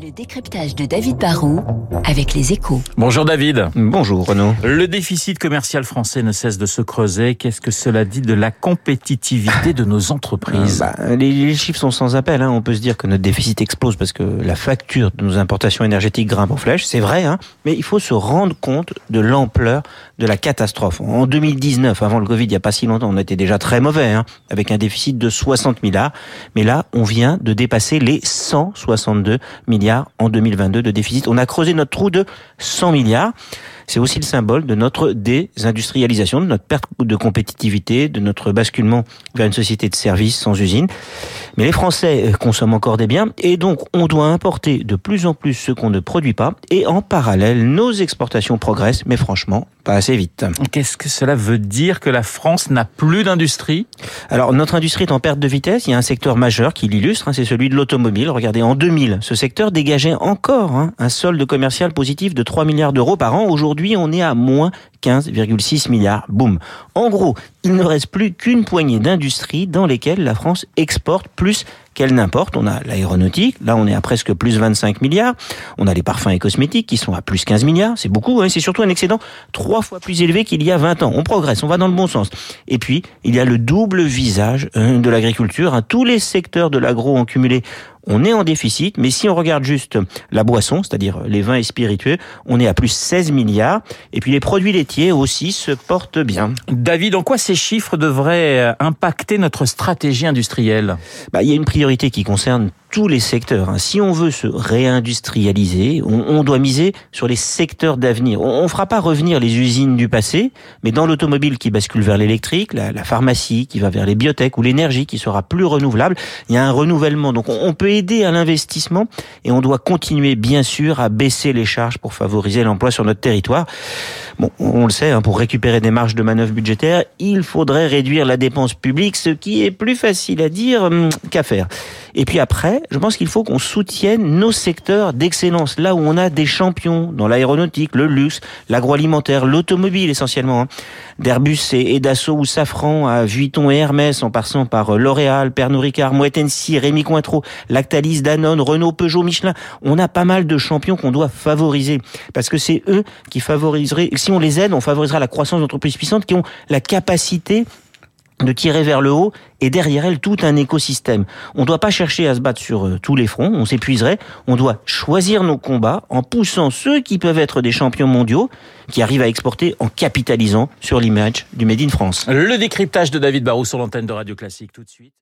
Le décryptage de David Barrault avec les échos. Bonjour David. Bonjour Renaud. Le déficit commercial français ne cesse de se creuser. Qu'est-ce que cela dit de la compétitivité de nos entreprises bah, les, les, chiffres sont sans appel. Hein. On peut se dire que notre déficit explose parce que la facture de nos importations énergétiques grimpe en flèche. C'est vrai, hein mais il faut se rendre compte de l'ampleur de la catastrophe. En 2019, avant le Covid, il n'y a pas si longtemps, on était déjà très mauvais, hein, avec un déficit de 60 milliards. Mais là, on vient de dépasser les 162 milliards en 2022 de déficit. On a creusé notre trou de 100 milliards. C'est aussi le symbole de notre désindustrialisation, de notre perte de compétitivité, de notre basculement vers une société de services sans usine. Mais les Français consomment encore des biens et donc on doit importer de plus en plus ce qu'on ne produit pas. Et en parallèle, nos exportations progressent, mais franchement, pas assez vite. Qu'est-ce que cela veut dire que la France n'a plus d'industrie? Alors notre industrie est en perte de vitesse. Il y a un secteur majeur qui l'illustre, hein, c'est celui de l'automobile. Regardez, en 2000, ce secteur dégageait encore hein, un solde commercial positif de 3 milliards d'euros par an. Aujourd'hui, on est à moins 15,6 milliards. Boum. En gros, il ne reste plus qu'une poignée d'industries dans lesquelles la France exporte plus qu'elle n'importe. On a l'aéronautique, là on est à presque plus 25 milliards. On a les parfums et cosmétiques qui sont à plus 15 milliards. C'est beaucoup, hein. c'est surtout un excédent trois fois plus élevé qu'il y a 20 ans. On progresse, on va dans le bon sens. Et puis, il y a le double visage euh, de l'agriculture. Hein. Tous les secteurs de l'agro ont cumulé on est en déficit, mais si on regarde juste la boisson, c'est-à-dire les vins et spiritueux, on est à plus 16 milliards. Et puis les produits laitiers aussi se portent bien. David, en quoi ces chiffres devraient euh, impacter notre stratégie industrielle? Bah, Il y a une priorité qui concerne tous les secteurs. Hein. Si on veut se réindustrialiser, on, doit miser sur les secteurs d'avenir. On ne fera pas revenir les usines du passé, mais dans l'automobile qui bascule vers l'électrique, la, pharmacie qui va vers les biotech ou l'énergie qui sera plus renouvelable, il y a un renouvellement. Donc on, peut aider à l'investissement et on doit continuer bien sûr à baisser les charges pour favoriser l'emploi sur notre territoire. Bon, on le sait, hein, pour récupérer des marges de manœuvre budgétaires, il faudrait réduire la dépense publique, ce qui est plus facile à dire hum, qu'à faire. Et puis après, je pense qu'il faut qu'on soutienne nos secteurs d'excellence, là où on a des champions dans l'aéronautique, le luxe, l'agroalimentaire, l'automobile essentiellement. Hein. D'Airbus et, Dassault ou Safran à Vuitton et Hermès, en passant par euh, L'Oréal, Pernod Ricard, Moët Hennessy, Rémi Cointreau, Lactalis, Danone, Renault, Peugeot, Michelin. On a pas mal de champions qu'on doit favoriser parce que c'est eux qui favoriseraient. Si on les aide, on favorisera la croissance d'entreprises puissantes qui ont la capacité de tirer vers le haut et derrière elle tout un écosystème. On ne doit pas chercher à se battre sur euh, tous les fronts, on s'épuiserait. On doit choisir nos combats en poussant ceux qui peuvent être des champions mondiaux, qui arrivent à exporter en capitalisant sur l'image du Made in France. Le décryptage de David Barrou sur l'antenne de Radio Classique tout de suite.